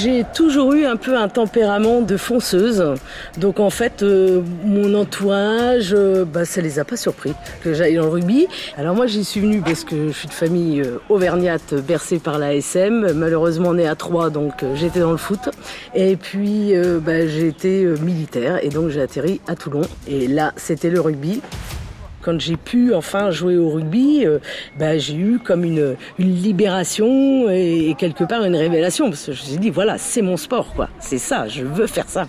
J'ai toujours eu un peu un tempérament de fonceuse. Donc en fait, euh, mon entourage, euh, bah, ça les a pas surpris que j'aille dans le rugby. Alors moi, j'y suis venue parce que je suis de famille euh, auvergnate bercée par la SM. Malheureusement née à Troyes, donc j'étais dans le foot. Et puis bah, j'ai été militaire et donc j'ai atterri à Toulon. Et là, c'était le rugby quand j'ai pu enfin jouer au rugby, euh, bah, j'ai eu comme une, libération et, quelque part une révélation. Je me suis dit, voilà, c'est mon sport, quoi. C'est ça, je veux faire ça.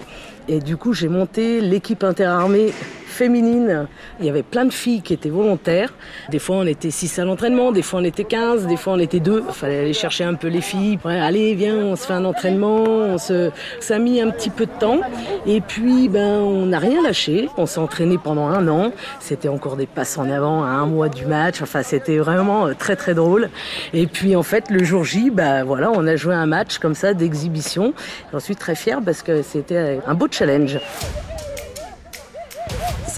Et du coup, j'ai monté l'équipe interarmée féminine. Il y avait plein de filles qui étaient volontaires. Des fois, on était 6 à l'entraînement, des fois, on était 15, des fois, on était 2. Il fallait aller chercher un peu les filles. allez, viens, on se fait un entraînement. Ça a mis un petit peu de temps. Et puis, ben, on n'a rien lâché. On s'est entraîné pendant un an. C'était encore des passes en avant à un mois du match. Enfin, c'était vraiment euh, très, très drôle. Et puis, en fait, le jour J, ben, voilà, on a joué un match comme ça d'exhibition. J'en suis très fière parce que c'était un beau challenge.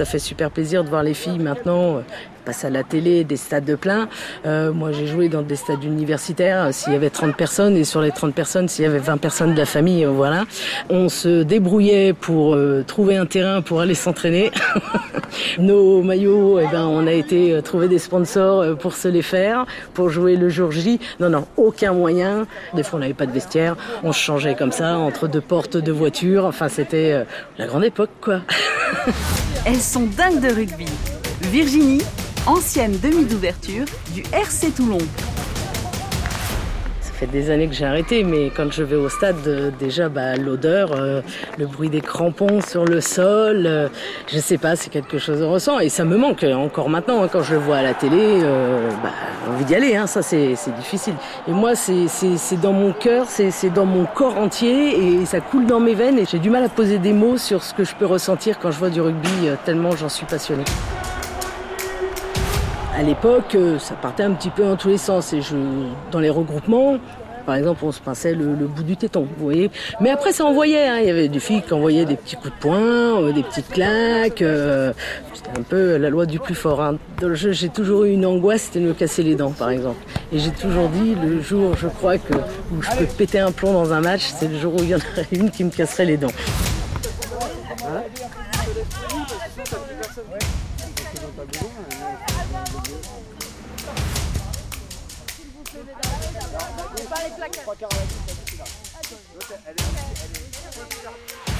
Ça fait super plaisir de voir les filles maintenant euh, passer à la télé, des stades de plein. Euh, moi, j'ai joué dans des stades universitaires, euh, s'il y avait 30 personnes, et sur les 30 personnes, s'il y avait 20 personnes de la famille, voilà. On se débrouillait pour trouver un terrain pour aller s'entraîner. Nos maillots, eh ben, on a été trouver des sponsors pour se les faire, pour jouer le jour J. Non, non, aucun moyen. Des fois, on n'avait pas de vestiaire. On se changeait comme ça, entre deux portes de voiture. Enfin, c'était la grande époque, quoi. Elles sont dingues de rugby. Virginie, ancienne demi d'ouverture du RC Toulon. Ça fait des années que j'ai arrêté, mais quand je vais au stade, euh, déjà bah, l'odeur, euh, le bruit des crampons sur le sol, euh, je sais pas, c'est quelque chose de ressent et ça me manque encore maintenant hein, quand je le vois à la télé. bah, envie d'y aller, hein, ça c'est difficile. Et moi, c'est dans mon cœur, c'est dans mon corps entier et ça coule dans mes veines et j'ai du mal à poser des mots sur ce que je peux ressentir quand je vois du rugby, euh, tellement j'en suis passionnée. À l'époque, euh, ça partait un petit peu dans tous les sens et je, dans les regroupements, par exemple, on se pinçait le, bout du téton, vous voyez. Mais après, ça envoyait. Hein. Il y avait des filles qui envoyaient des petits coups de poing, euh, des petites claques. Euh, c'était un peu la loi du plus fort. Hein. J'ai toujours eu une angoisse, c'était de me casser les dents, par exemple. Et j'ai toujours dit, le jour, je crois, que, où je peux péter un plomb dans un match, c'est le jour où il y en aurait une qui me casserait les dents. Pas les la elle est, elle est,